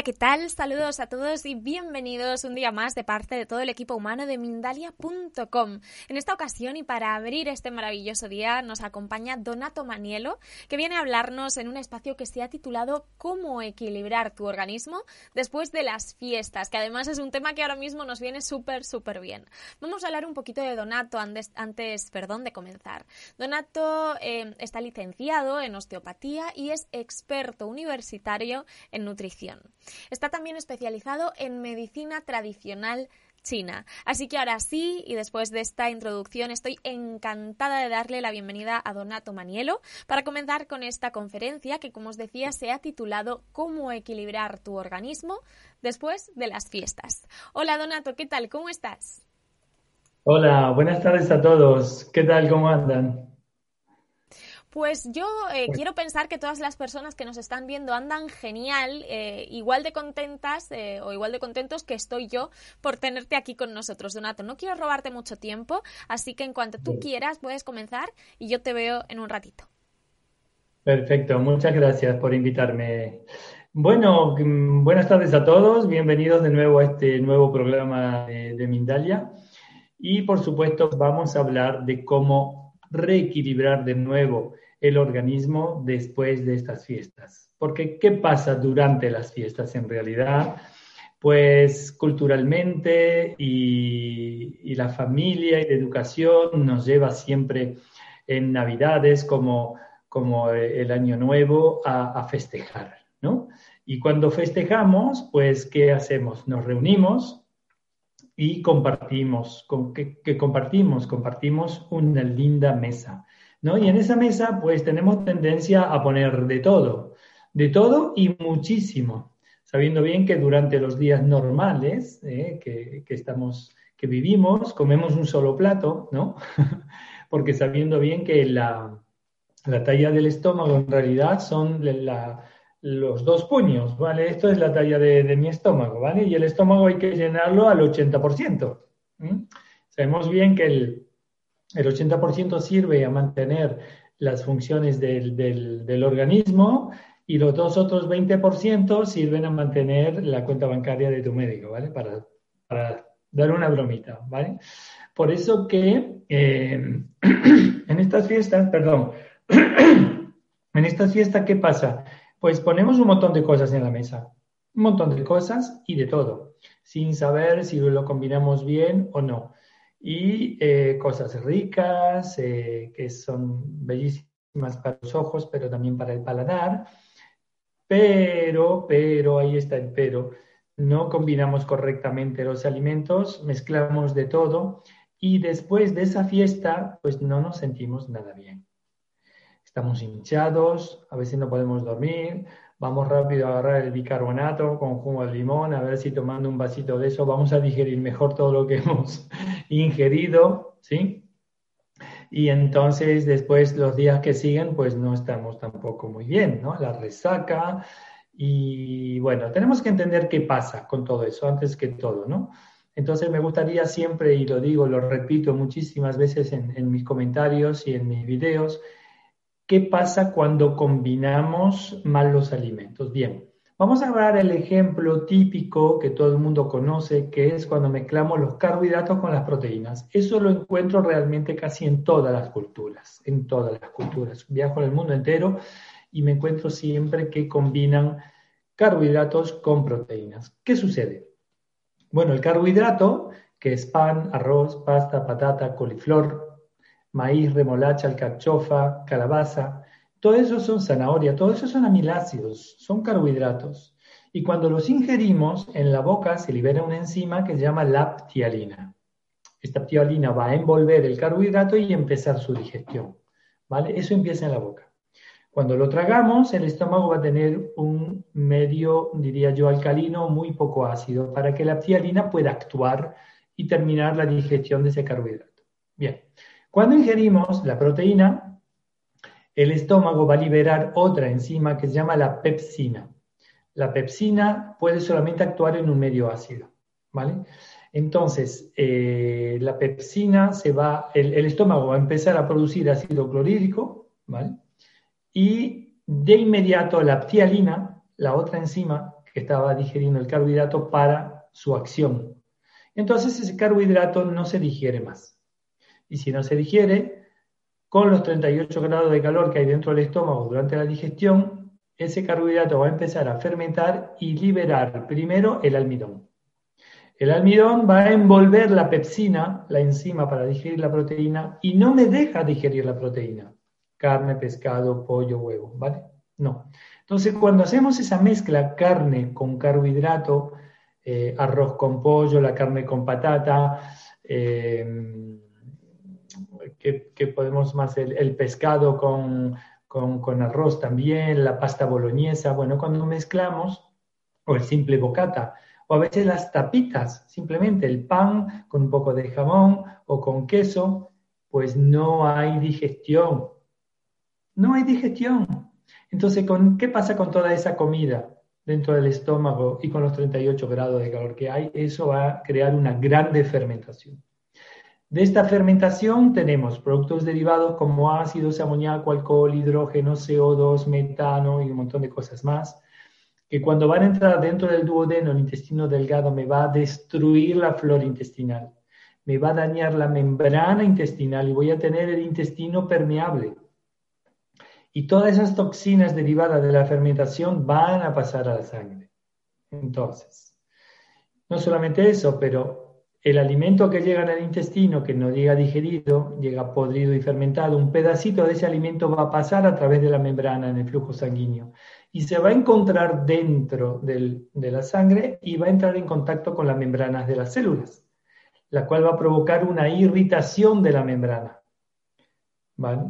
Hola, ¿qué tal? Saludos a todos y bienvenidos un día más de parte de todo el equipo humano de Mindalia.com. En esta ocasión y para abrir este maravilloso día nos acompaña Donato Manielo, que viene a hablarnos en un espacio que se ha titulado Cómo equilibrar tu organismo después de las fiestas, que además es un tema que ahora mismo nos viene súper, súper bien. Vamos a hablar un poquito de Donato antes, antes perdón, de comenzar. Donato eh, está licenciado en osteopatía y es experto universitario en nutrición. Está también especializado en medicina tradicional china. Así que ahora sí, y después de esta introducción, estoy encantada de darle la bienvenida a Donato Manielo para comenzar con esta conferencia que, como os decía, se ha titulado Cómo equilibrar tu organismo después de las fiestas. Hola Donato, ¿qué tal? ¿Cómo estás? Hola, buenas tardes a todos. ¿Qué tal? ¿Cómo andan? Pues yo eh, quiero pensar que todas las personas que nos están viendo andan genial, eh, igual de contentas eh, o igual de contentos que estoy yo por tenerte aquí con nosotros, Donato. No quiero robarte mucho tiempo, así que en cuanto tú quieras puedes comenzar y yo te veo en un ratito. Perfecto, muchas gracias por invitarme. Bueno, mm, buenas tardes a todos, bienvenidos de nuevo a este nuevo programa de, de Mindalia. Y por supuesto vamos a hablar de cómo reequilibrar de nuevo el organismo después de estas fiestas. Porque, ¿qué pasa durante las fiestas en realidad? Pues culturalmente y, la familia y la educación nos lleva siempre en Navidades como, como el Año Nuevo a, festejar, ¿no? Y cuando festejamos, pues, ¿qué hacemos? Nos reunimos y compartimos. ¿Qué compartimos? Compartimos una linda mesa ¿no? Y en esa mesa, pues tenemos tendencia a poner de todo, de todo y muchísimo, sabiendo bien que durante los días normales eh, que, estamos, que vivimos, comemos un solo plato, ¿no? Porque sabiendo bien que la, talla del estómago en realidad son los dos puños, ¿vale? Esto es la talla de, mi estómago, ¿vale? Y el estómago hay que llenarlo al 80%. Sabemos bien que el, el 80% sirve a mantener las funciones del, organismo y los dos otros 20% sirven a mantener la cuenta bancaria de tu médico, ¿vale? Para, dar una bromita, ¿vale? Por eso que eh, en estas fiestas, perdón, en estas fiestas, ¿qué pasa? Pues ponemos un montón de cosas en la mesa, un montón de cosas y de todo, sin saber si lo combinamos bien o no y eh, cosas ricas eh, que son bellísimas para los ojos, pero también para el paladar. Pero, pero, ahí está el pero, no combinamos correctamente los alimentos, mezclamos de todo y después de esa fiesta, pues no nos sentimos nada bien. Estamos hinchados, a veces no podemos dormir, vamos rápido a agarrar el bicarbonato con jugo de limón, a ver si tomando un vasito de eso vamos a digerir mejor todo lo que hemos ingerido, ¿sí? Y entonces después los días que siguen, pues no estamos tampoco muy bien, ¿no? La resaca. Y bueno, tenemos que entender qué pasa con todo eso antes que todo, ¿no? Entonces me gustaría siempre, y lo digo, lo repito muchísimas veces en, en mis comentarios y en mis videos, ¿qué pasa cuando combinamos mal los alimentos? Bien, vamos a dar el ejemplo típico que todo el mundo conoce, que es cuando mezclamos los carbohidratos con las proteínas. Eso lo encuentro realmente casi en todas las culturas, en todas las culturas. Viajo en el mundo entero y me encuentro siempre que combinan carbohidratos con proteínas. ¿Qué sucede? Bueno, el carbohidrato, que es pan, arroz, pasta, patata, coliflor, maíz, remolacha, alcachofa, calabaza, todo eso son zanahoria, todo eso son amilácidos, son carbohidratos. Y cuando los ingerimos, en la boca se libera una enzima que se llama la ptialina. Esta ptialina va a envolver el carbohidrato y empezar su digestión. ¿Vale? Eso empieza en la boca. Cuando lo tragamos, el estómago va a tener un medio, diría yo, alcalino muy poco ácido para que la ptialina pueda actuar y terminar la digestión de ese carbohidrato. Bien, cuando ingerimos la proteína, el estómago va a liberar otra enzima que se llama la pepsina. La pepsina puede solamente actuar en un medio ácido, ¿vale? Entonces, eh, la pepsina se va, el, estómago va a empezar a producir ácido clorhídrico, ¿vale? y de inmediato la ptialina, la otra enzima que estaba digeriendo el carbohidrato para su acción. Entonces ese carbohidrato no se digiere más. Y si no se digiere, con los 38 grados de calor que hay dentro del estómago durante la digestión, ese carbohidrato va a empezar a fermentar y liberar primero el almidón. El almidón va a envolver la pepsina, la enzima para digerir la proteína, y no me deja digerir la proteína carne, pescado, pollo, huevo, ¿vale? No. Entonces, cuando hacemos esa mezcla carne con carbohidrato, eh, arroz con pollo, la carne con patata, eh, que, podemos más el, pescado con, con, arroz también, la pasta boloñesa, bueno, cuando mezclamos, o el simple bocata, o a veces las tapitas, simplemente el pan con un poco de jamón o con queso, pues no hay digestión, no hay digestión. Entonces, ¿qué pasa con toda esa comida dentro del estómago y con los 38 grados de calor que hay? Eso va a crear una grande fermentación. De esta fermentación tenemos productos derivados como ácidos, amoníaco, alcohol, hidrógeno, CO2, metano y un montón de cosas más, que cuando van a entrar dentro del duodeno, el intestino delgado, me va a destruir la flora intestinal, me va a dañar la membrana intestinal y voy a tener el intestino permeable. Y todas esas toxinas derivadas de la fermentación van a pasar a la sangre. Entonces, no solamente eso, pero el alimento que llega al intestino, que no llega digerido, llega podrido y fermentado, un pedacito de ese alimento va a pasar a través de la membrana en el flujo sanguíneo y se va a encontrar dentro de la sangre y va a entrar en contacto con las membranas de las células, la cual va a provocar una irritación de la membrana. ¿Vale?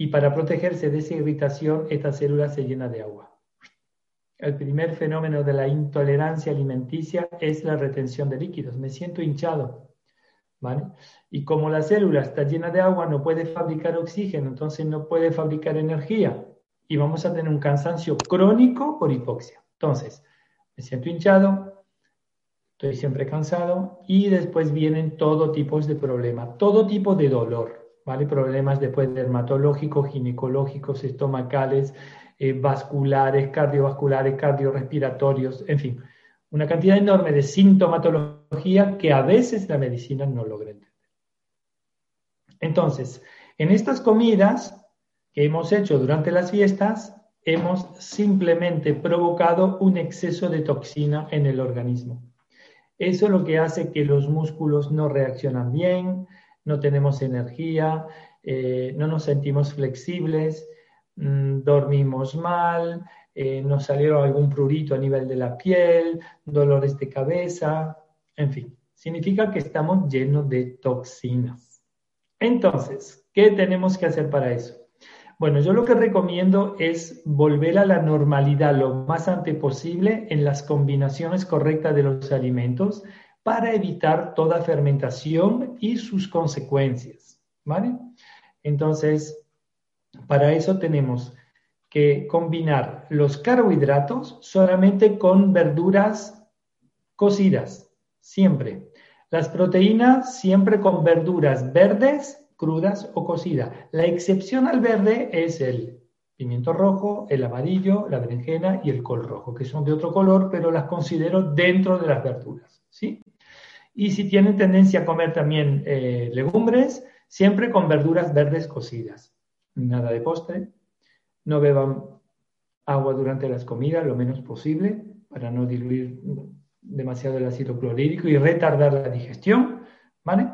y para protegerse de esa irritación, esta célula se llena de agua. El primer fenómeno de la intolerancia alimenticia es la retención de líquidos. Me siento hinchado. ¿vale? Y como la célula está llena de agua, no puede fabricar oxígeno, entonces no puede fabricar energía. Y vamos a tener un cansancio crónico por hipoxia. Entonces, me siento hinchado, estoy siempre cansado y después vienen todo tipo de problemas, todo tipo de dolor. ¿vale? Problemas después dermatológicos, ginecológicos, estomacales, eh, vasculares, cardiovasculares, cardiorrespiratorios, en fin, una cantidad enorme de sintomatología que a veces la medicina no logra entender. Entonces, en estas comidas que hemos hecho durante las fiestas, hemos simplemente provocado un exceso de toxina en el organismo. Eso es lo que hace que los músculos no reaccionan bien, no tenemos energía, eh, no nos sentimos flexibles, mm, dormimos mal, eh, nos salió algún prurito a nivel de la piel, dolores de cabeza, en fin, significa que estamos llenos de toxinas. Entonces, ¿qué tenemos que hacer para eso? Bueno, yo lo que recomiendo es volver a la normalidad lo más antes posible en las combinaciones correctas de los alimentos, para evitar toda fermentación y sus consecuencias. ¿Vale? Entonces, para eso tenemos que combinar los carbohidratos solamente con verduras cocidas, siempre. Las proteínas siempre con verduras verdes crudas o cocidas. La excepción al verde es el pimiento rojo, el amarillo, la berenjena y el col rojo, que son de otro color, pero las considero dentro de las verduras, ¿sí? Y si tienen tendencia a comer también eh, legumbres, siempre con verduras verdes cocidas. Nada de postre. No beban agua durante las comidas, lo menos posible, para no diluir demasiado el ácido clorhídrico y retardar la digestión, ¿vale?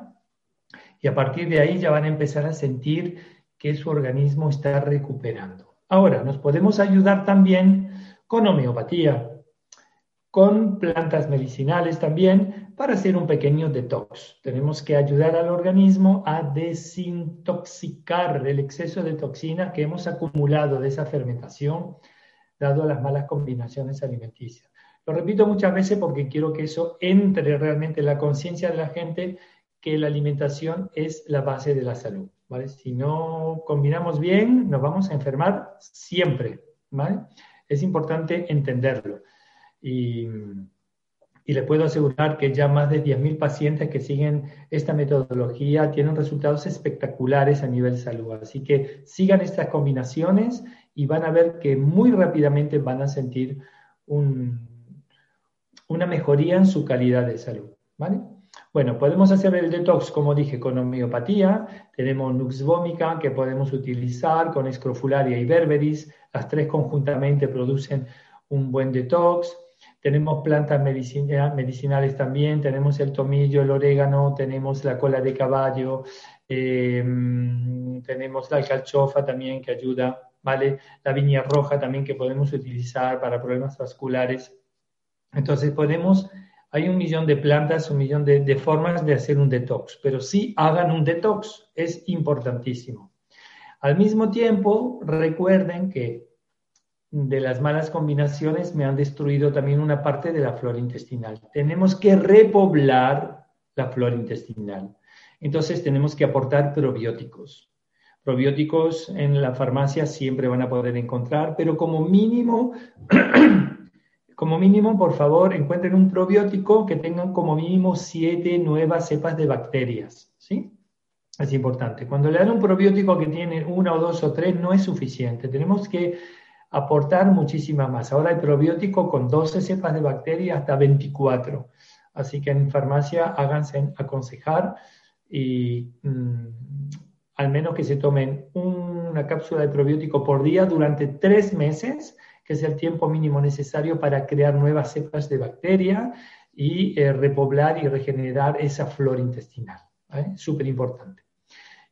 Y a partir de ahí ya van a empezar a sentir que su organismo está recuperando. Ahora, nos podemos ayudar también con homeopatía, con plantas medicinales también, para hacer un pequeño detox. Tenemos que ayudar al organismo a desintoxicar el exceso de toxina que hemos acumulado de esa fermentación, dado a las malas combinaciones alimenticias. Lo repito muchas veces porque quiero que eso entre realmente en la conciencia de la gente que la alimentación es la base de la salud. ¿vale? Si no combinamos bien, nos vamos a enfermar siempre. ¿vale? Es importante entenderlo. Y, y les puedo asegurar que ya más de 10.000 pacientes que siguen esta metodología tienen resultados espectaculares a nivel salud. Así que sigan estas combinaciones y van a ver que muy rápidamente van a sentir un, una mejoría en su calidad de salud. ¿vale? Bueno, podemos hacer el detox, como dije, con homeopatía. Tenemos Nux vomica que podemos utilizar con escrofularia y berberis. Las tres conjuntamente producen un buen detox. Tenemos plantas medicinales también. Tenemos el tomillo, el orégano, tenemos la cola de caballo, em, tenemos la calchofa también que ayuda, ¿vale? La viña roja también que podemos utilizar para problemas vasculares. Entonces podemos, hay un millón de plantas, un millón de, formas de hacer un detox, pero sí hagan un detox, es importantísimo. Al mismo tiempo, recuerden que de las malas combinaciones me han destruido también una parte de la flora intestinal. Tenemos que repoblar la flora intestinal. Entonces tenemos que aportar probióticos. Probióticos en la farmacia siempre van a poder encontrar, pero como mínimo como mínimo, por favor, encuentren un probiótico que tengan como mínimo siete nuevas cepas de bacterias, ¿sí? Es importante. Cuando le dan un probiótico que tiene una o dos o tres, no es suficiente. Tenemos que aportar muchísima más. Ahora hay probiótico con 12 cepas de bacterias hasta 24. Así que en farmacia háganse aconsejar y mm, al menos que se tomen una cápsula de probiótico por día durante tres meses que es el tiempo mínimo necesario para crear nuevas cepas de bacteria y eh, repoblar y regenerar esa flora intestinal. Súper importante.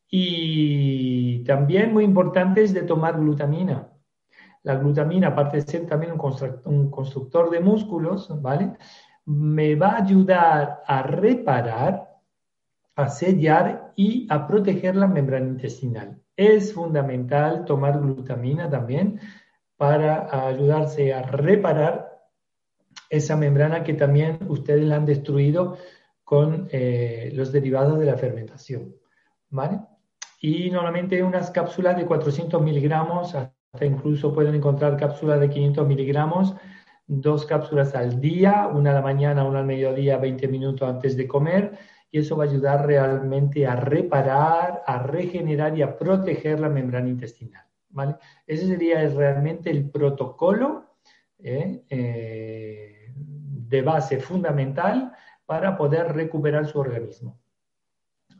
Y también muy importante es de tomar glutamina. La glutamina, aparte de ser también un constructor, de músculos, ¿vale? Me va a ayudar a reparar, a sellar y a proteger la membrana intestinal. Es fundamental tomar glutamina también para ayudarse a reparar esa membrana que también ustedes la han destruido con eh, los derivados de la fermentación. ¿vale? Y normalmente unas cápsulas de 400 miligramos, incluso pueden encontrar cápsulas de 500 miligramos, dos cápsulas al día, una a la mañana, una al mediodía, 20 minutos antes de comer, y eso va a ayudar realmente a reparar, a regenerar y a proteger la membrana intestinal. Ese sería realmente el protocolo ¿eh? Eh, de base fundamental para poder recuperar su organismo.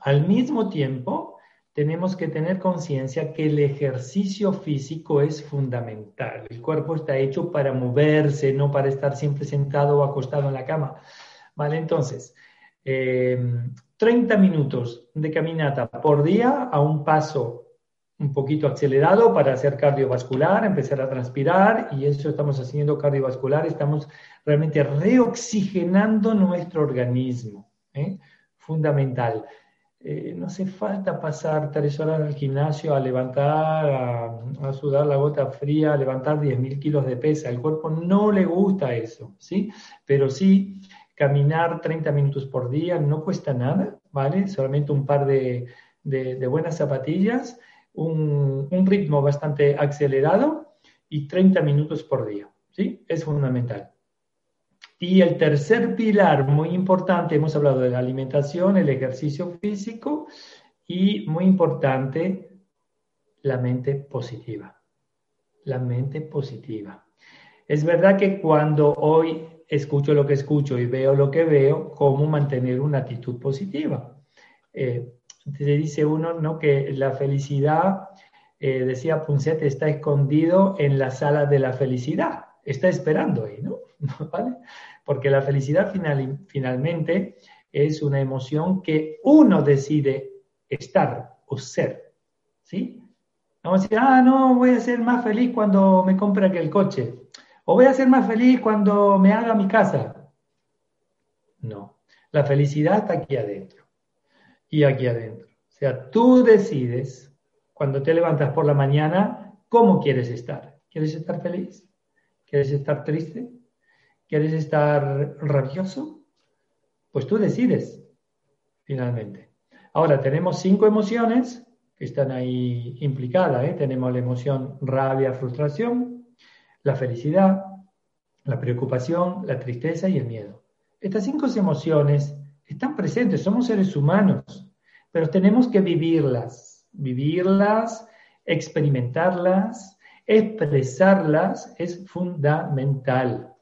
Al mismo tiempo, tenemos que tener conciencia que el ejercicio físico es fundamental. El cuerpo está hecho para moverse, no para estar siempre sentado o acostado en la cama. ¿Vale? Entonces, 30 eh, minutos de caminata por día a un paso un poquito acelerado para hacer cardiovascular, empezar a transpirar y eso estamos haciendo cardiovascular, estamos realmente reoxigenando nuestro organismo. ¿eh? Fundamental. Eh, no hace falta pasar tres horas al gimnasio a levantar, a, sudar la gota fría, a levantar 10.000 kilos de pesa. El cuerpo no le gusta eso, ¿sí? Pero sí, caminar 30 minutos por día no cuesta nada, ¿vale? Solamente un par de, de buenas zapatillas un, ritmo bastante acelerado y 30 minutos por día. ¿sí? Es fundamental. Y el tercer pilar muy importante, hemos hablado de la alimentación, el ejercicio físico y muy importante, la mente positiva. La mente positiva. Es verdad que cuando hoy escucho lo que escucho y veo lo que veo, cómo mantener una actitud positiva. Eh, se dice uno ¿no? que la felicidad, eh, decía Punset, está escondido en la sala de la felicidad. Está esperando ahí, ¿no? ¿Vale? Porque la felicidad final, finalmente es una emoción que uno decide estar o ser. ¿Sí? Vamos a decir, ah, no, voy a ser más feliz cuando me compre aquel coche. O voy a ser más feliz cuando me haga mi casa. No, la felicidad está aquí adentro y aquí adentro. O sea, tú decides cuando te levantas por la mañana cómo quieres estar. ¿Quieres estar feliz? ¿Quieres estar triste? ¿Quieres estar rabioso? Pues tú decides, finalmente. Ahora, tenemos cinco emociones que están ahí implicadas. ¿eh? Tenemos la emoción rabia, frustración, la felicidad, la preocupación, la tristeza y el miedo. Estas cinco emociones están presentes, somos seres humanos, pero tenemos que vivirlas, vivirlas, experimentarlas, expresarlas es fundamental.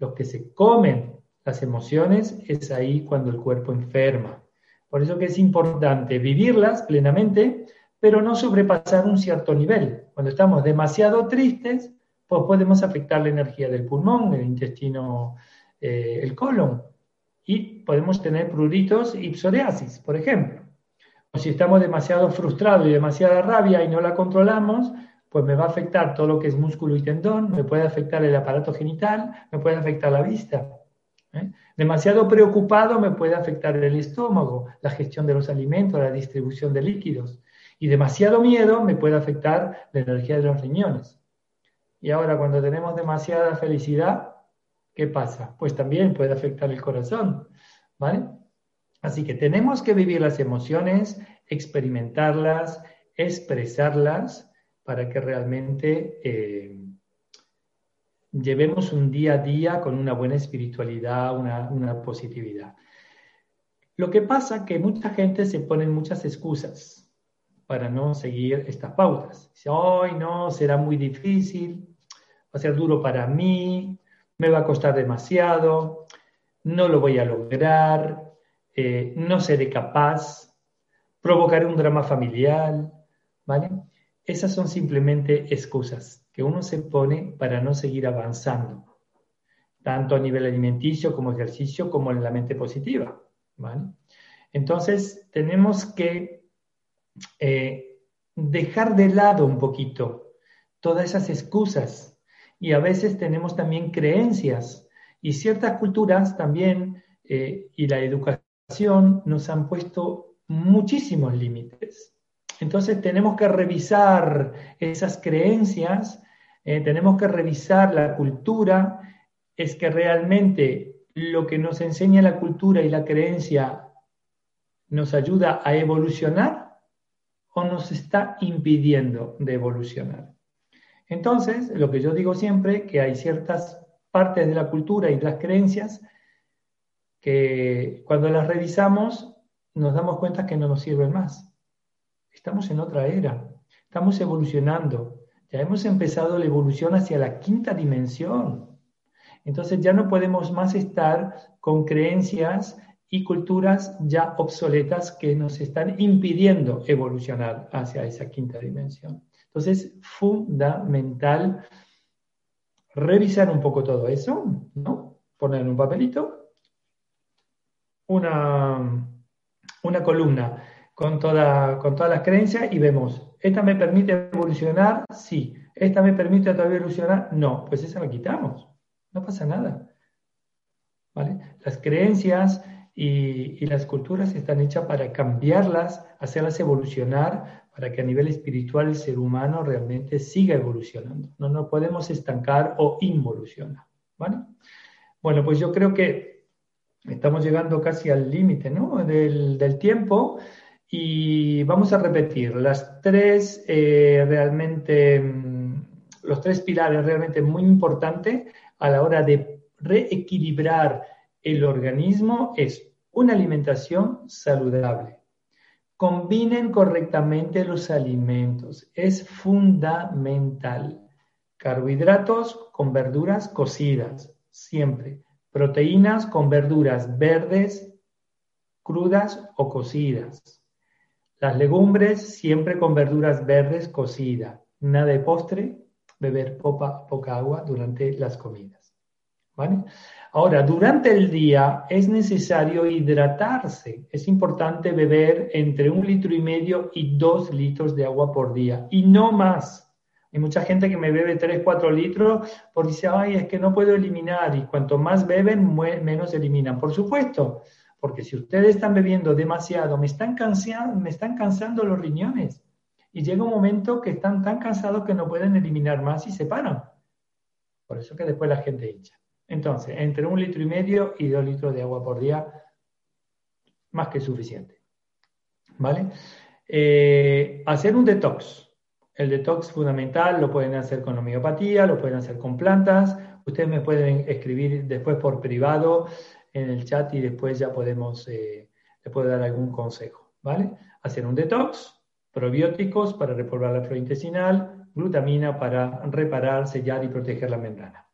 Los que se comen las emociones es ahí cuando el cuerpo enferma. Por eso que es importante vivirlas plenamente, pero no sobrepasar un cierto nivel. Cuando estamos demasiado tristes, pues podemos afectar la energía del pulmón, el intestino, eh, el colon. Y podemos tener pruritos y psoriasis, por ejemplo. O si estamos demasiado frustrados y demasiada rabia y no la controlamos, pues me va a afectar todo lo que es músculo y tendón, me puede afectar el aparato genital, me puede afectar la vista. ¿eh? Demasiado preocupado me puede afectar el estómago, la gestión de los alimentos, la distribución de líquidos. Y demasiado miedo me puede afectar la energía de los riñones. Y ahora cuando tenemos demasiada felicidad, ¿qué pasa? Pues también puede afectar el corazón, ¿vale? Así que tenemos que vivir las emociones, experimentarlas, expresarlas para que realmente eh, llevemos un día a día con una buena espiritualidad, una, positividad. Lo que pasa es que mucha gente se pone muchas excusas para no seguir estas pautas. Dice, hoy no, será muy difícil va a ser duro para mí, me va a costar demasiado, no lo voy a lograr, eh, no seré capaz, provocaré un drama familiar, ¿vale? Esas son simplemente excusas que uno se pone para no seguir avanzando, tanto a nivel alimenticio como ejercicio, como en la mente positiva, ¿vale? Entonces, tenemos que eh, dejar de lado un poquito todas esas excusas y a veces tenemos también creencias y ciertas culturas también eh, y la educación nos han puesto muchísimos límites. Entonces tenemos que revisar esas creencias, eh, tenemos que revisar la cultura, es que realmente lo que nos enseña la cultura y la creencia nos ayuda a evolucionar o nos está impidiendo de evolucionar. Entonces, lo que yo digo siempre, que hay ciertas partes de la cultura y de las creencias que cuando las revisamos nos damos cuenta que no nos sirven más. Estamos en otra era, estamos evolucionando, ya hemos empezado la evolución hacia la quinta dimensión. Entonces ya no podemos más estar con creencias y culturas ya obsoletas que nos están impidiendo evolucionar hacia esa quinta dimensión. Entonces, fundamental revisar un poco todo eso, ¿no? Poner un papelito una, una columna con, toda, con todas las creencias y vemos, ¿esta me permite evolucionar? Sí. ¿Esta me permite todavía evolucionar? No. Pues esa la quitamos. No pasa nada. ¿Vale? Las creencias y, y las culturas están hechas para cambiarlas, hacerlas evolucionar, para que a nivel espiritual el ser humano realmente siga evolucionando. No nos podemos estancar o involucionar. ¿vale? Bueno, pues yo creo que estamos llegando casi al límite ¿no? del, tiempo y vamos a repetir las tres eh, realmente, mm, los tres pilares realmente muy importantes a la hora de reequilibrar el organismo es una alimentación saludable Combinen correctamente los alimentos. Es fundamental. Carbohidratos con verduras cocidas, siempre. Proteínas con verduras verdes, crudas o cocidas. Las legumbres siempre con verduras verdes cocidas. Nada de postre, beber poca, poca agua durante las comidas. ¿Vale? Ahora, durante el día es necesario hidratarse. Es importante beber entre un litro y medio y dos litros de agua por día y no más. Hay mucha gente que me bebe 3, 4 litros porque dice, ay, es que no puedo eliminar y cuanto más beben, menos eliminan. Por supuesto, porque si ustedes están bebiendo demasiado, me están, cansando, me están cansando los riñones y llega un momento que están tan cansados que no pueden eliminar más y se paran. Por eso que después la gente hincha. Entonces, entre un litro y medio y dos litros de agua por día, más que suficiente. ¿Vale? Eh, hacer un detox. El detox fundamental lo pueden hacer con homeopatía, lo pueden hacer con plantas. Ustedes me pueden escribir después por privado en el chat y después ya podemos, eh, puedo dar algún consejo. ¿Vale? Hacer un detox, probióticos para repoblar la flora intestinal, glutamina para reparar, sellar y proteger la membrana.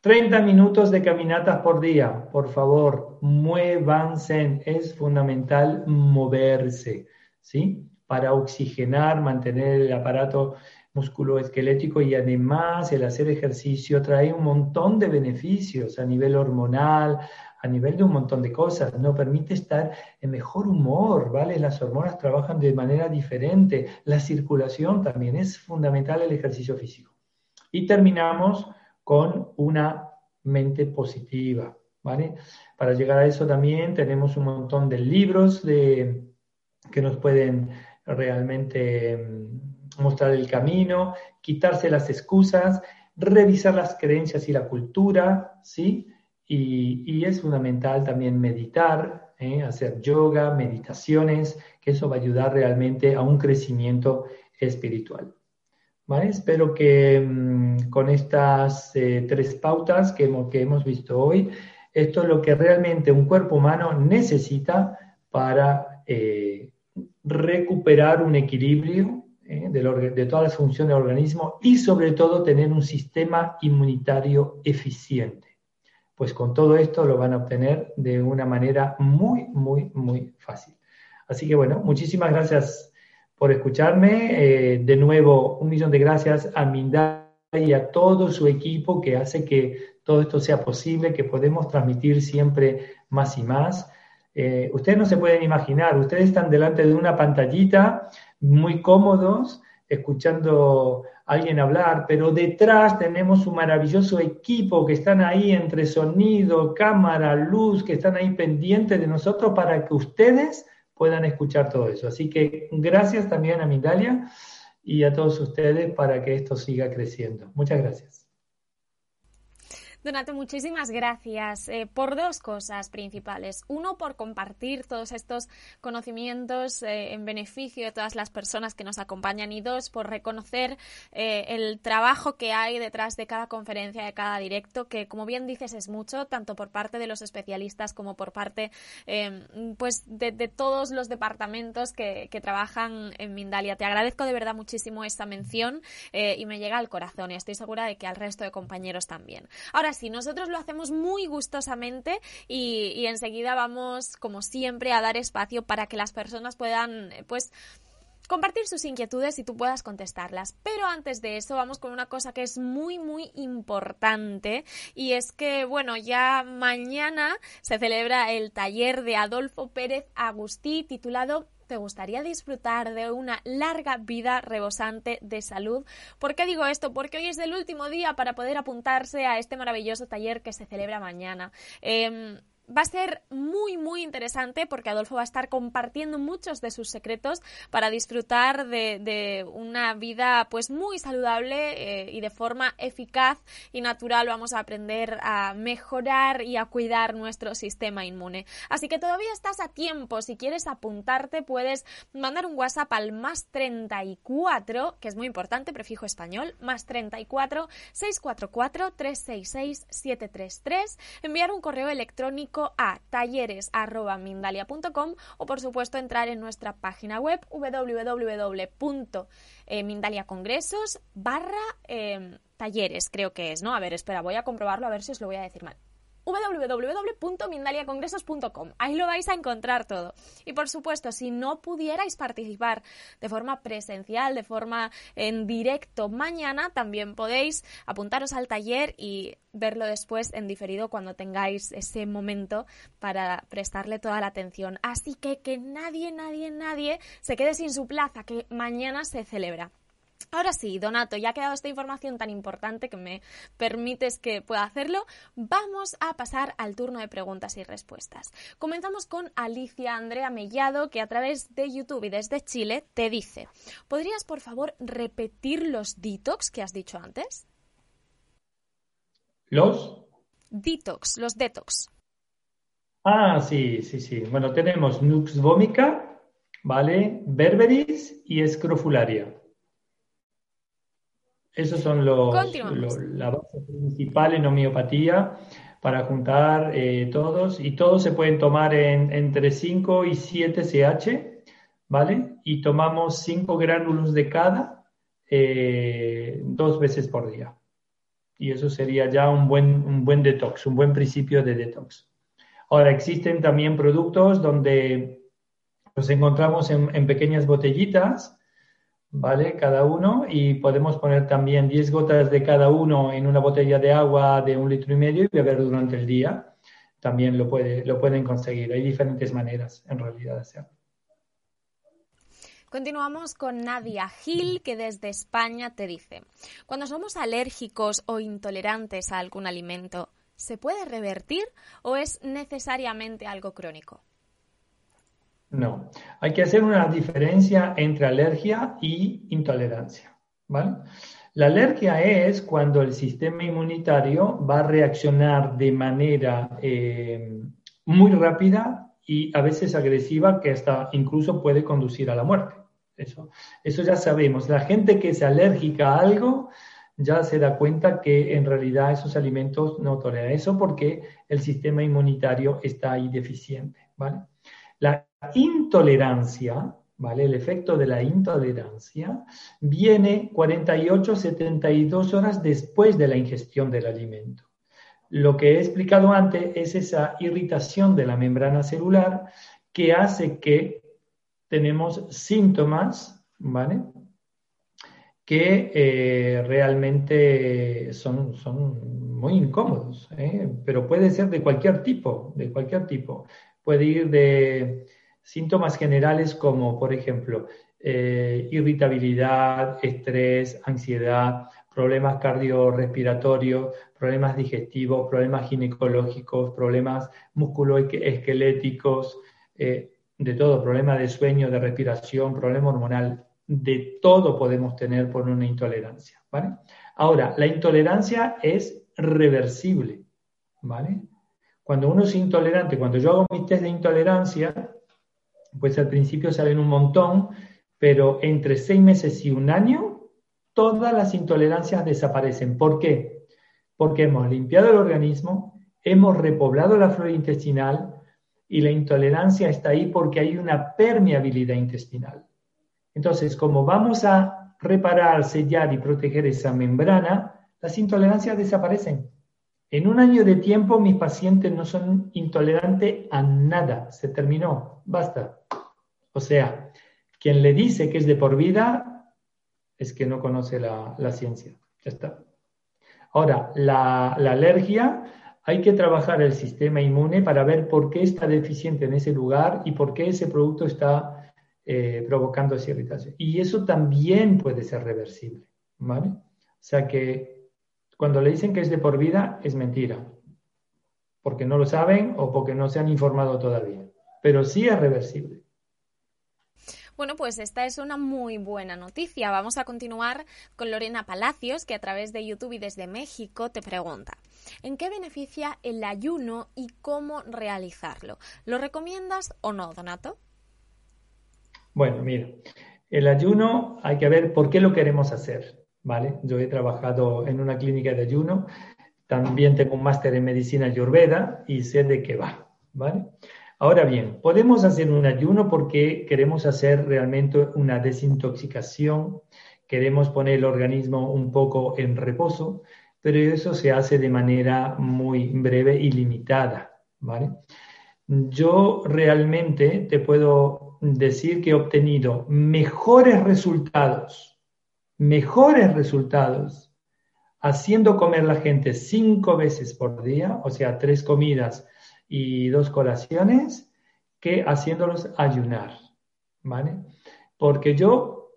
30 minutos de caminatas por día, por favor, muévanse, es fundamental moverse, ¿sí? Para oxigenar, mantener el aparato musculoesquelético y además el hacer ejercicio trae un montón de beneficios a nivel hormonal, a nivel de un montón de cosas, nos permite estar en mejor humor, ¿vale? Las hormonas trabajan de manera diferente, la circulación también es fundamental el ejercicio físico. Y terminamos con una mente positiva, ¿vale? Para llegar a eso también tenemos un montón de libros de, que nos pueden realmente mm, mostrar el camino, quitarse las excusas, revisar las creencias y la cultura, ¿sí? Y, es fundamental también meditar, ¿eh? hacer yoga, meditaciones, que eso va a ayudar realmente a un crecimiento espiritual. Espero que mm, con estas eh, tres pautas que hemos, visto hoy, esto es lo que realmente un cuerpo humano necesita para eh, recuperar un equilibrio de, todas las funciones del organismo y sobre todo tener un sistema inmunitario eficiente. Pues con todo esto lo van a obtener de una manera muy, muy, muy fácil. Así que bueno, muchísimas gracias por escucharme. Eh, de nuevo, un millón de gracias a Mindal y a todo su equipo que hace que todo esto sea posible, que podemos transmitir siempre más y más. Eh, ustedes no se pueden imaginar, ustedes están delante de una pantallita muy cómodos, escuchando alguien hablar, pero detrás tenemos un maravilloso equipo que están ahí entre sonido, cámara, luz, que están ahí pendientes de nosotros para que ustedes puedan escuchar todo eso. Así que gracias también a Mindalia y a todos ustedes para que esto siga creciendo. Muchas gracias. Donato, muchísimas gracias eh, por dos cosas principales. Uno, por compartir todos estos conocimientos eh, en beneficio de todas las personas que nos acompañan y dos, por reconocer eh, el trabajo que hay detrás de cada conferencia, de cada directo, que como bien dices es mucho, tanto por parte de los especialistas como por parte pues de, todos los departamentos que, que, trabajan en Mindalia. Te agradezco de verdad muchísimo esta mención y me llega al corazón y estoy segura de que al resto de compañeros también. Ahora si nosotros lo hacemos muy gustosamente y, enseguida vamos, como siempre, a dar espacio para que las personas puedan, pues, compartir sus inquietudes y tú puedas contestarlas. Pero antes de eso vamos con una cosa que es muy muy importante y es que bueno, ya mañana se celebra el taller de Adolfo Pérez Agustí titulado te gustaría disfrutar de una larga vida rebosante de salud. ¿Por qué digo esto? Porque hoy es el último día para poder apuntarse a este maravilloso taller que se celebra mañana. Em, va a ser muy, muy interesante porque Adolfo va a estar compartiendo muchos de sus secretos para disfrutar de, una vida pues muy saludable eh, y de forma eficaz y natural vamos a aprender a mejorar y a cuidar nuestro sistema inmune. Así que todavía estás a tiempo. Si quieres apuntarte, puedes mandar un WhatsApp al más 34, que es muy importante, prefijo español, más 34 644 366 733, enviar un correo electrónico electrónico a talleres.mindalia.com o por supuesto entrar en nuestra página web www.mindaliacongresos barra em, talleres, creo que es, ¿no? A ver, espera, voy a comprobarlo a ver si os lo voy a decir mal www.mindaliacongresos.com. Ahí lo vais a encontrar todo. Y por supuesto, si no pudierais participar de forma presencial, de forma en directo mañana, también podéis apuntaros al taller y verlo después en diferido cuando tengáis ese momento para prestarle toda la atención. Así que que nadie, nadie, nadie se quede sin su plaza, que mañana se celebra. Ahora sí, Donato, ya ha quedado esta información tan importante que me permites que pueda hacerlo, vamos a pasar al turno de preguntas y respuestas. Comenzamos con Alicia Andrea Mellado, que a través de YouTube y desde Chile te dice, ¿podrías por favor repetir los detox que has dicho antes? ¿Los? Detox, los detox. Ah, sí, sí, sí. Bueno, tenemos Nux vomica, ¿vale? Berberis y Escrofularia. Esos son los, la base principal en homeopatía para juntar eh, todos y todos se pueden tomar en, entre 5 y 7 CH, ¿vale? Y tomamos 5 gránulos de cada eh, dos veces por día. Y eso sería ya un buen, un buen detox, un buen principio de detox. Ahora, existen también productos donde los encontramos en, en pequeñas botellitas ¿vale? Cada uno y podemos poner también 10 gotas de cada uno en una botella de agua de un litro y medio y beber durante el día. También lo, puede, lo pueden conseguir. Hay diferentes maneras en realidad de. Continuamos con Nadia Gil, que desde España te dice, cuando somos alérgicos o intolerantes a algún alimento, ¿se puede revertir o es necesariamente algo crónico? No, hay que hacer una diferencia entre alergia y intolerancia. ¿vale? La alergia es cuando el sistema inmunitario va a reaccionar de manera eh, muy rápida y a veces agresiva que hasta incluso puede conducir a la muerte. Eso, eso ya sabemos. La gente que es alérgica a algo ya se da cuenta que en realidad esos alimentos no toleran eso porque el sistema inmunitario está ahí deficiente. ¿vale? La intolerancia, ¿vale? El efecto de la intolerancia viene 48, 72 horas después de la ingestión del alimento. Lo que he explicado antes es esa irritación de la membrana celular que hace que tenemos síntomas, ¿vale? que eh, realmente son, son, muy incómodos, ¿eh? pero puede ser de cualquier tipo, de cualquier tipo. Puede ir de Síntomas generales como, por ejemplo, eh, irritabilidad, estrés, ansiedad, problemas cardiorrespiratorios, problemas digestivos, problemas ginecológicos, problemas musculoesqueléticos, eh, de todo, problemas de sueño, de respiración, problema hormonal, de todo podemos tener por una intolerancia, ¿vale? Ahora, la intolerancia es reversible, ¿vale? Cuando uno es intolerante, cuando yo hago mi test de intolerancia, pues al principio salen un montón, pero entre seis meses y un año, todas las intolerancias desaparecen. ¿Por qué? Porque hemos limpiado el organismo, hemos repoblado la flora intestinal y la intolerancia está ahí porque hay una permeabilidad intestinal. Entonces, como vamos a reparar, sellar y proteger esa membrana, las intolerancias desaparecen. En un año de tiempo mis pacientes no son intolerantes a nada. Se terminó. Basta. O sea, quien le dice que es de por vida es que no conoce la, ciencia. Ya está. Ahora, la, alergia, hay que trabajar el sistema inmune para ver por qué está deficiente en ese lugar y por qué ese producto está eh, provocando esa irritación. Y eso también puede ser reversible. ¿vale? O sea que cuando le dicen que es de por vida, es mentira, porque no lo saben o porque no se han informado todavía, pero sí es reversible. Bueno, pues esta es una muy buena noticia. Vamos a continuar con Lorena Palacios, que a través de YouTube y desde México te pregunta, ¿en qué beneficia el ayuno y cómo realizarlo? ¿Lo recomiendas o no, Donato? Bueno, mira, el ayuno hay que ver por qué lo queremos hacer. ¿Vale? Yo he trabajado en una clínica de ayuno, también tengo un máster en medicina ayurveda y sé de qué va, ¿vale? Ahora bien, podemos hacer un ayuno porque queremos hacer realmente una desintoxicación, queremos poner el organismo un poco en reposo, pero eso se hace de manera muy breve y limitada, ¿vale? Yo realmente te puedo decir que he obtenido mejores resultados, mejores resultados haciendo comer la gente cinco veces por día, o sea, tres comidas y dos colaciones, que haciéndolos ayunar, ¿vale? Porque yo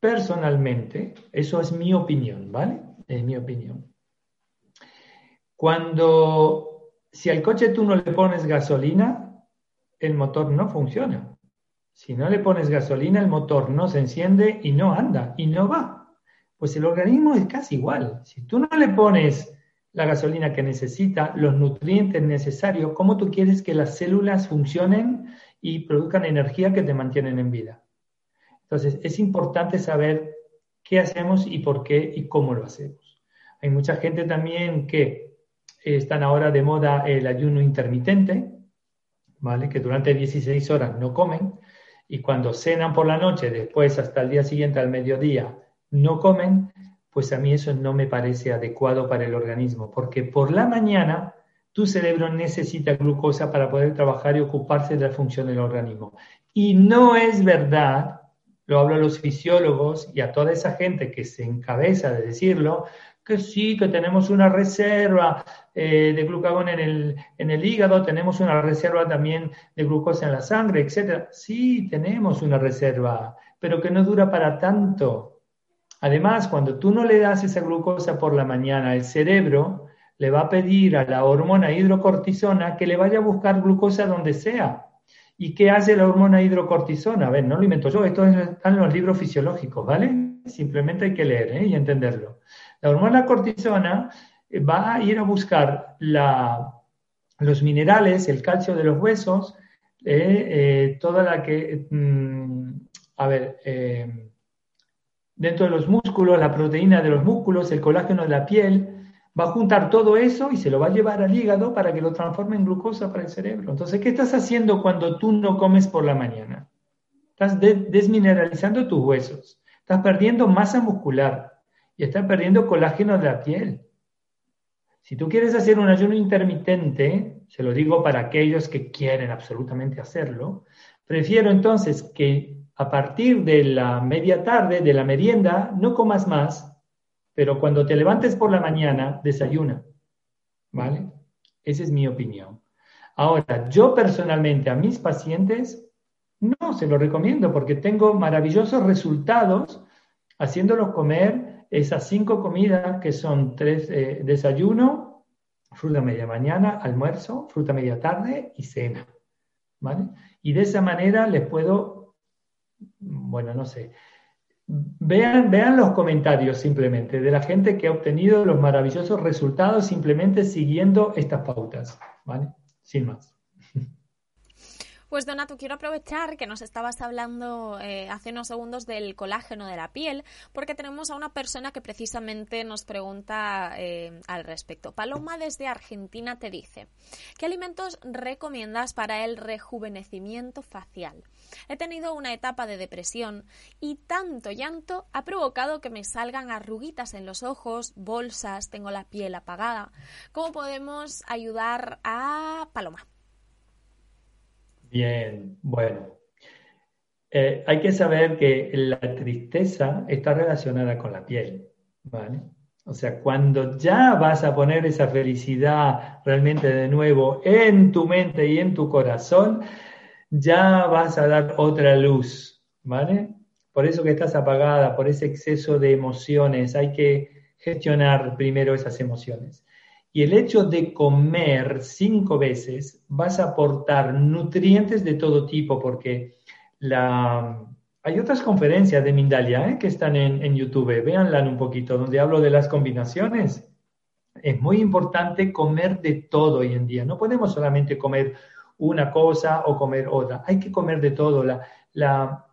personalmente, eso es mi opinión, ¿vale? Es mi opinión. Cuando, si al coche tú no le pones gasolina, el motor no funciona. Si no le pones gasolina, el motor no se enciende y no anda y no va. Pues el organismo es casi igual. Si tú no le pones la gasolina que necesita, los nutrientes necesarios, ¿cómo tú quieres que las células funcionen y produzcan energía que te mantienen en vida? Entonces, es importante saber qué hacemos y por qué y cómo lo hacemos. Hay mucha gente también que están ahora de moda el ayuno intermitente, ¿vale? Que durante 16 horas no comen y cuando cenan por la noche, después hasta el día siguiente al mediodía, no comen, pues a mí eso no me parece adecuado para el organismo, porque por la mañana tu cerebro necesita glucosa para poder trabajar y ocuparse de la función del organismo. Y no es verdad, lo hablo a los fisiólogos y a toda esa gente que se encabeza de decirlo, que sí, que tenemos una reserva eh, de glucagón en el, en el hígado, tenemos una reserva también de glucosa en la sangre, etc. Sí, tenemos una reserva, pero que no dura para tanto. Además, cuando tú no le das esa glucosa por la mañana, el cerebro le va a pedir a la hormona hidrocortisona que le vaya a buscar glucosa donde sea. ¿Y qué hace la hormona hidrocortisona? A ver, no lo invento yo, esto está en los libros fisiológicos, ¿vale? Simplemente hay que leer ¿eh? y entenderlo. La hormona cortisona eh, va a ir a buscar los minerales, el calcio de los huesos, eh, toda la que, mm, a ver, dentro de los músculos, la proteína de los músculos, el colágeno de la piel, va a juntar todo eso y se lo va a llevar al hígado para que lo transforme en glucosa para el cerebro. Entonces, ¿qué estás haciendo cuando tú no comes por la mañana? Estás desmineralizando tus huesos, estás perdiendo masa muscular y estás perdiendo colágeno de la piel. Si tú quieres hacer un ayuno intermitente, se lo digo para aquellos que quieren absolutamente hacerlo, prefiero entonces que a partir de la media tarde, de la merienda, no comas más, pero cuando te levantes por la mañana, desayuna. ¿Vale? Esa es mi opinión. Ahora, yo personalmente a mis pacientes no se lo recomiendo porque tengo maravillosos resultados haciéndolos comer esas cinco comidas que son tres eh, desayuno, fruta media mañana, almuerzo, fruta media tarde y cena. ¿Vale? Y de esa manera les puedo bueno, no sé. Vean, vean los comentarios simplemente de la gente que ha obtenido los maravillosos resultados simplemente siguiendo estas pautas, ¿vale? Sin más. Pues Donato, quiero aprovechar que nos estabas hablando eh, hace unos segundos del colágeno de la piel, porque tenemos a una persona que precisamente nos pregunta eh, al respecto. Paloma desde Argentina te dice, ¿qué alimentos recomiendas para el rejuvenecimiento facial? He tenido una etapa de depresión y tanto llanto ha provocado que me salgan arruguitas en los ojos, bolsas, tengo la piel apagada. ¿Cómo podemos ayudar a Paloma? Bien, bueno. Eh, hay que saber que la tristeza está relacionada con la piel, ¿vale? O sea, cuando ya vas a poner esa felicidad realmente de nuevo en tu mente y en tu corazón, ya vas a dar otra luz, ¿vale? Por eso que estás apagada, por ese exceso de emociones, hay que gestionar primero esas emociones. Y el hecho de comer cinco veces vas a aportar nutrientes de todo tipo, porque hay otras conferencias de Mindalia ¿eh? que están en, YouTube, véanlas un poquito, donde hablo de las combinaciones. Es muy importante comer de todo hoy en día. No podemos solamente comer una cosa o comer otra. Hay que comer de todo. La,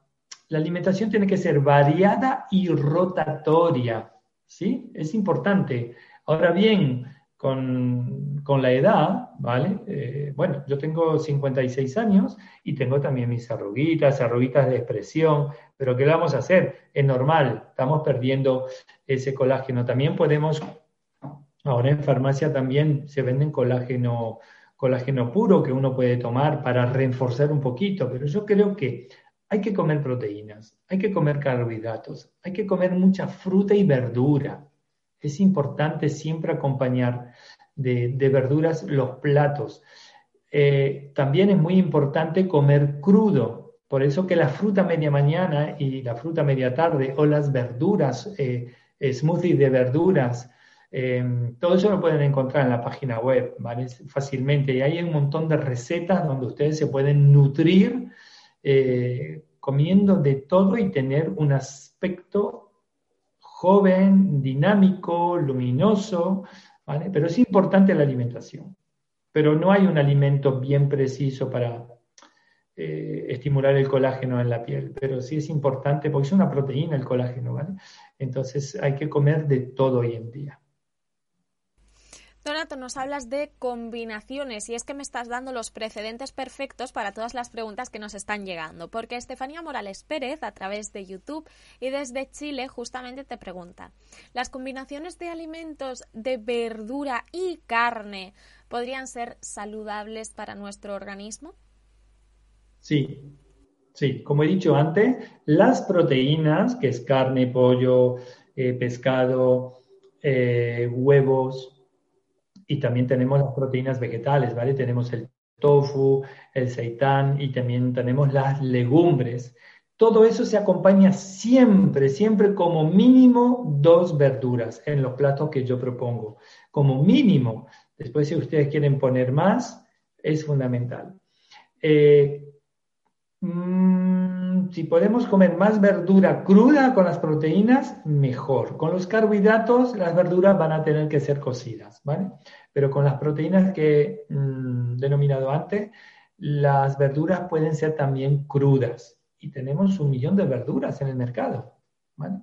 la alimentación tiene que ser variada y rotatoria. ¿Sí? Es importante. Ahora bien, con, con la edad, ¿vale? Eh, bueno, yo tengo 56 años y tengo también mis arruguitas, arruguitas de expresión, pero ¿qué vamos a hacer? Es normal, estamos perdiendo ese colágeno. También podemos, ahora en farmacia también se venden colágeno, colágeno puro que uno puede tomar para reforzar un poquito, pero yo creo que hay que comer proteínas, hay que comer carbohidratos, hay que comer mucha fruta y verdura es importante siempre acompañar de, verduras los platos. Eh, también es muy importante comer crudo, por eso que la fruta media mañana y la fruta media tarde o las verduras, eh, smoothies de verduras, eh, todo eso lo pueden encontrar en la página web. Fácilmente. Y hay un montón de recetas donde ustedes se pueden nutrir comiendo de todo y tener un aspecto joven, dinámico, luminoso, ¿vale? Pero es importante la alimentación. Pero no hay un alimento bien preciso para eh, estimular el colágeno en la piel, pero sí es importante porque es una proteína el colágeno, ¿vale? Entonces hay que comer de todo hoy en día. Donato, nos hablas de combinaciones y es que me estás dando los precedentes perfectos para todas las preguntas que nos están llegando, porque Estefanía Morales Pérez, a través de YouTube y desde Chile, justamente te pregunta, ¿las combinaciones de alimentos de verdura y carne podrían ser saludables para nuestro organismo? Sí, sí, como he dicho antes, las proteínas, que es carne, pollo, eh, pescado, eh, huevos, y también tenemos las proteínas vegetales, ¿vale? Tenemos el tofu, el seitán y también tenemos las legumbres. Todo eso se acompaña siempre, siempre como mínimo dos verduras en los platos que yo propongo. Como mínimo. Después, si ustedes quieren poner más, es fundamental. Eh, mm, si podemos comer más verdura cruda con las proteínas, mejor. Con los carbohidratos, las verduras van a tener que ser cocidas, ¿vale? pero con las proteínas que he mm, denominado antes, las verduras pueden ser también crudas y tenemos un millón de verduras en el mercado. ¿vale?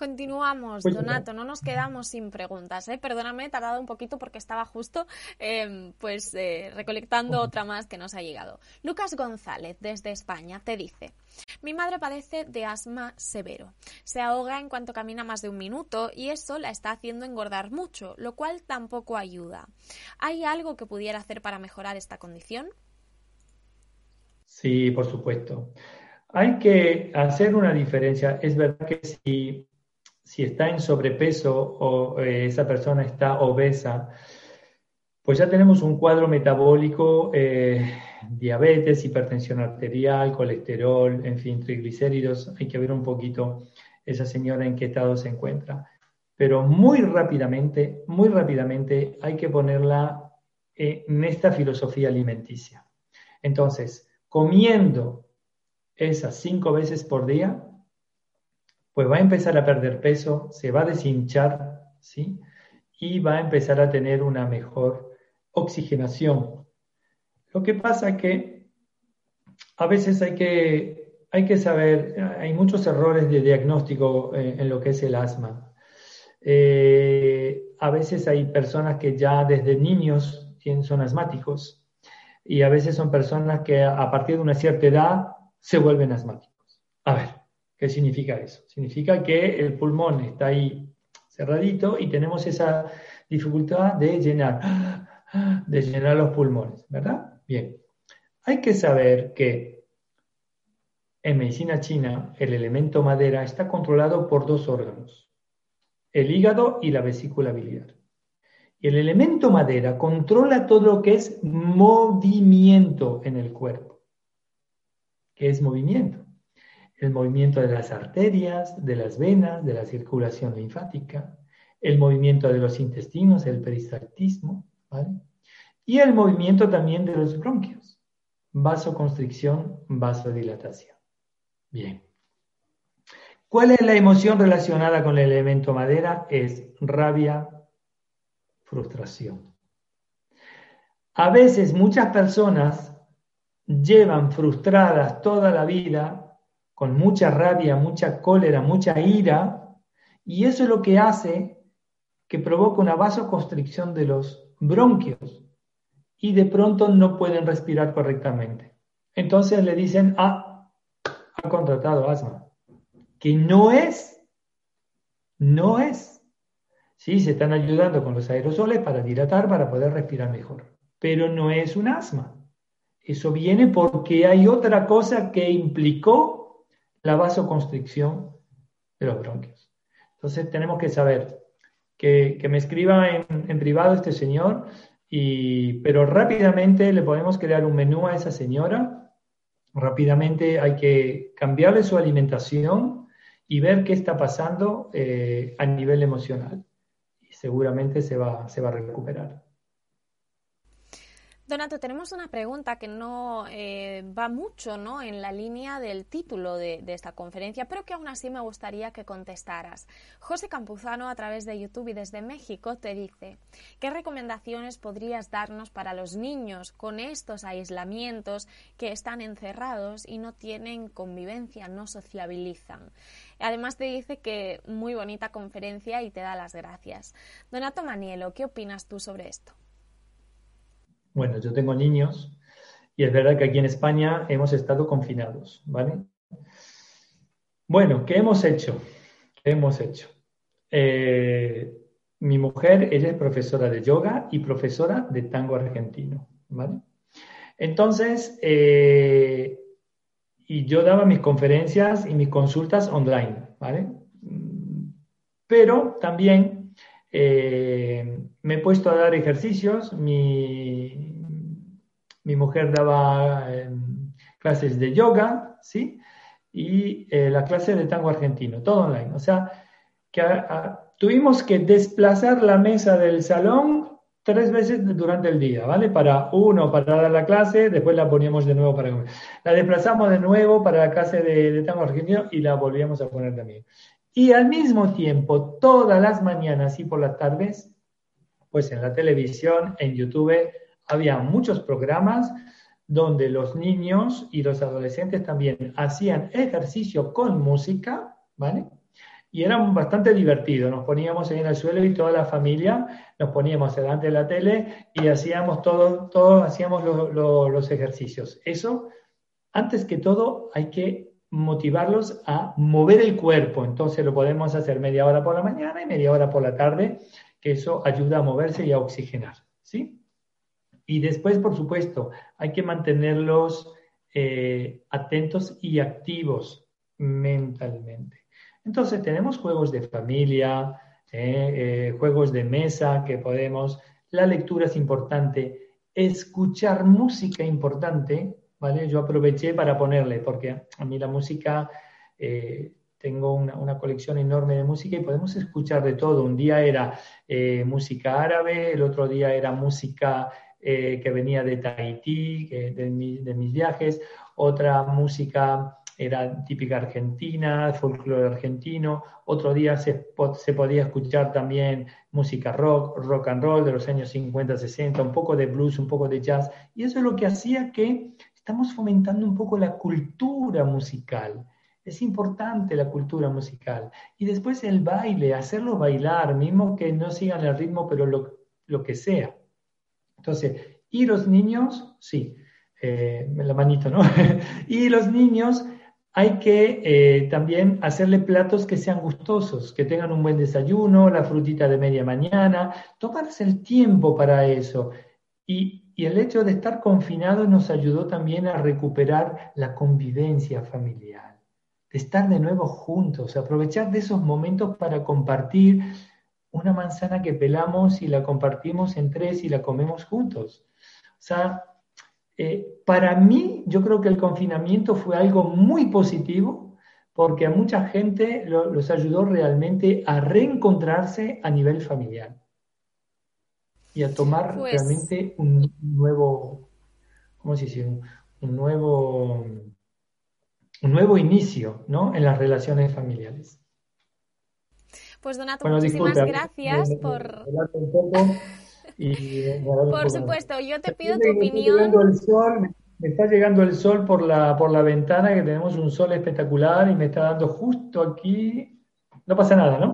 Continuamos, Donato, no nos quedamos sin preguntas. ¿eh? Perdóname, he tardado un poquito porque estaba justo em, pues eh, recolectando otra más que nos ha llegado. Lucas González, desde España, te dice, mi madre padece de asma severo. Se ahoga en cuanto camina más de un minuto y eso la está haciendo engordar mucho, lo cual tampoco ayuda. ¿Hay algo que pudiera hacer para mejorar esta condición? Sí, por supuesto. Hay que hacer una diferencia. Es verdad que si si está en sobrepeso o eh, esa persona está obesa, pues ya tenemos un cuadro metabólico, eh, diabetes, hipertensión arterial, colesterol, en fin, triglicéridos. Hay que ver un poquito esa señora en qué estado se encuentra. Pero muy rápidamente, muy rápidamente hay que ponerla en esta filosofía alimenticia. Entonces, comiendo esas cinco veces por día, pues va a empezar a perder peso, se va a deshinchar, ¿sí? Y va a empezar a tener una mejor oxigenación. Lo que pasa es que a veces hay que, hay que saber, hay muchos errores de diagnóstico en, lo que es el asma. Eh, a veces hay personas que ya desde niños son asmáticos y a veces son personas que a partir de una cierta edad se vuelven asmáticos. A ver, ¿Qué significa eso? Significa que el pulmón está ahí cerradito y tenemos esa dificultad de llenar, de llenar los pulmones, ¿verdad? Bien. Hay que saber que en medicina china el elemento madera está controlado por dos órganos, el hígado y la vesícula biliar. Y el elemento madera controla todo lo que es movimiento en el cuerpo. ¿Qué es movimiento? El movimiento de las arterias, de las venas, de la circulación linfática, el movimiento de los intestinos, el peristaltismo, ¿vale? Y el movimiento también de los bronquios, vasoconstricción, vasodilatación. Bien. ¿Cuál es la emoción relacionada con el elemento madera? Es rabia, frustración. A veces muchas personas llevan frustradas toda la vida con mucha rabia, mucha cólera, mucha ira, Y eso es lo que hace que provoca una vasoconstricción de los bronquios y de pronto no pueden respirar correctamente. Entonces le dicen, ah, ha contratado asma, que no es, no es. Sí, se están ayudando con los aerosoles para dilatar, para poder respirar mejor, pero no es un asma. Eso viene porque hay otra cosa que implicó la vasoconstricción de los bronquios. Entonces tenemos que saber que, me escriba en, privado este señor, y, pero rápidamente le podemos crear un menú a esa señora. Rápidamente hay que cambiarle su alimentación y ver qué está pasando eh, a nivel emocional. Y seguramente se va, se va a recuperar. Donato, tenemos una pregunta que no eh, va mucho ¿no? en la línea del título de, esta conferencia, pero que aún así me gustaría que contestaras. José Campuzano, a través de YouTube y desde México, te dice, ¿qué recomendaciones podrías darnos para los niños con estos aislamientos que están encerrados y no tienen convivencia, no sociabilizan? Además te dice que muy bonita conferencia y te da las gracias. Donato Manielo, ¿qué opinas tú sobre esto? Bueno, yo tengo niños y es verdad que aquí en España hemos estado confinados, ¿vale? Bueno, ¿qué hemos hecho? ¿Qué hemos hecho? Eh, mi mujer, es profesora de yoga y profesora de tango argentino, ¿vale? Entonces, eh, y yo daba mis conferencias y mis consultas online, ¿vale? Pero también eh, me he puesto a dar ejercicios, mi, mi mujer daba em, clases de yoga, ¿sí? Y eh, la clase de tango argentino, todo online. O sea, que tuvimos que desplazar la mesa del salón tres veces durante el día, ¿vale? Para uno, para dar la clase, después la poníamos de nuevo para comer. La desplazamos de nuevo para la clase de, de tango argentino y la volvíamos a poner también. Y al mismo tiempo, todas las mañanas y por las tardes, pues en la televisión, en YouTube, había muchos programas donde los niños y los adolescentes también hacían ejercicio con música, ¿vale? Y era bastante divertido. Nos poníamos ahí en el suelo y toda la familia nos poníamos delante de la tele y hacíamos todo, todos hacíamos los ejercicios. Eso, antes que todo, hay que motivarlos a mover el cuerpo. Entonces lo podemos hacer media hora por la mañana y media hora por la tarde, que eso ayuda a moverse y a oxigenar, ¿sí? Y después, por supuesto, hay que mantenerlos eh, atentos y activos mentalmente. Entonces, tenemos juegos de familia, eh, juegos de mesa que podemos, la lectura es importante, escuchar música importante, ¿vale? Yo aproveché para ponerle, porque a mí la música, tengo una, una, colección enorme de música y podemos escuchar de todo. Un día era música árabe, el otro día era música eh, que venía de Tahití, de, mis viajes, otra música era típica argentina, folclore argentino, otro día se, se, podía escuchar también música rock, rock and roll de los años 50, 60, un poco de blues, un poco de jazz, y eso es lo que hacía que estamos fomentando un poco la cultura musical. Es importante la cultura musical. Y después el baile, hacerlo bailar, mismo que no sigan el ritmo, pero lo, lo que sea. Entonces, y los niños, sí, eh, la manito, ¿no? y los niños hay que eh, también hacerle platos que sean gustosos, que tengan un buen desayuno, la frutita de media mañana, tomarse el tiempo para eso. Y, y el hecho de estar confinados nos ayudó también a recuperar la convivencia familiar, de estar de nuevo juntos, aprovechar de esos momentos para compartir una manzana que pelamos y la compartimos en tres y la comemos juntos. O sea, eh, para mí yo creo que el confinamiento fue algo muy positivo porque a mucha gente los ayudó realmente a reencontrarse a nivel familiar y a tomar pues realmente un nuevo, ¿cómo se dice? Un, nuevo, un nuevo inicio ¿no? en las relaciones familiares. Pues Donato, muchísimas gracias por... por supuesto, yo te pido tu opinión. me está llegando el sol por la, por la ventana, que tenemos un sol espectacular y me está dando justo aquí. No pasa nada, ¿no?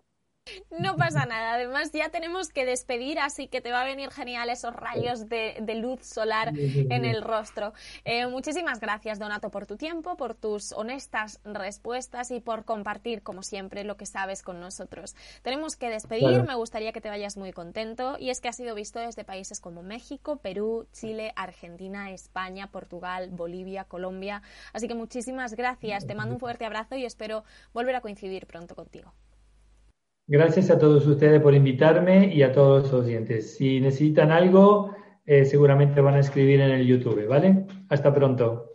No pasa nada, además ya tenemos que despedir, así que te va a venir genial esos rayos de, luz solar en el rostro. Eh, muchísimas gracias, Donato, por tu tiempo, por tus honestas respuestas y por compartir, como siempre, lo que sabes con nosotros. Tenemos que despedir, me gustaría que te vayas muy contento, y es que ha sido visto desde países como México, Perú, Chile, Argentina, España, Portugal, Bolivia, Colombia. Así que muchísimas gracias, te mando un fuerte abrazo y espero volver a coincidir pronto contigo. Gracias a todos ustedes por invitarme y a todos los oyentes. Si necesitan algo, eh, seguramente van a escribir en el YouTube, ¿vale? Hasta pronto.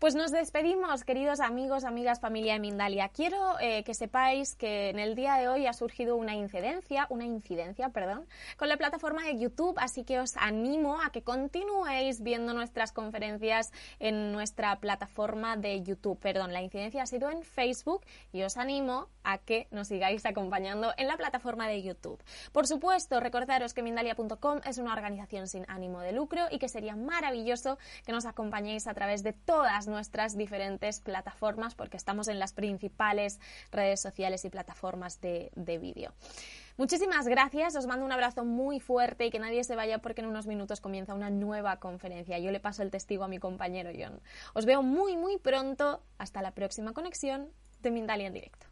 Pues nos despedimos, queridos amigos, amigas, familia de Mindalia. Quiero eh, que sepáis que en el día de hoy ha surgido una incidencia, una incidencia, perdón, con la plataforma de YouTube, así que os animo a que continuéis viendo nuestras conferencias en nuestra plataforma de YouTube. Perdón, la incidencia ha sido en Facebook y os animo a que nos sigáis acompañando en la plataforma de YouTube. Por supuesto, recordaros que Mindalia.com es una organización sin ánimo de lucro y que sería maravilloso que nos acompañéis a través de todas nuestras diferentes plataformas porque estamos en las principales redes sociales y plataformas de, de vídeo. Muchísimas gracias, os mando un abrazo muy fuerte y que nadie se vaya porque en unos minutos comienza una nueva conferencia. Yo le paso el testigo a mi compañero John. Os veo muy muy pronto. Hasta la próxima conexión de Mindalia en directo.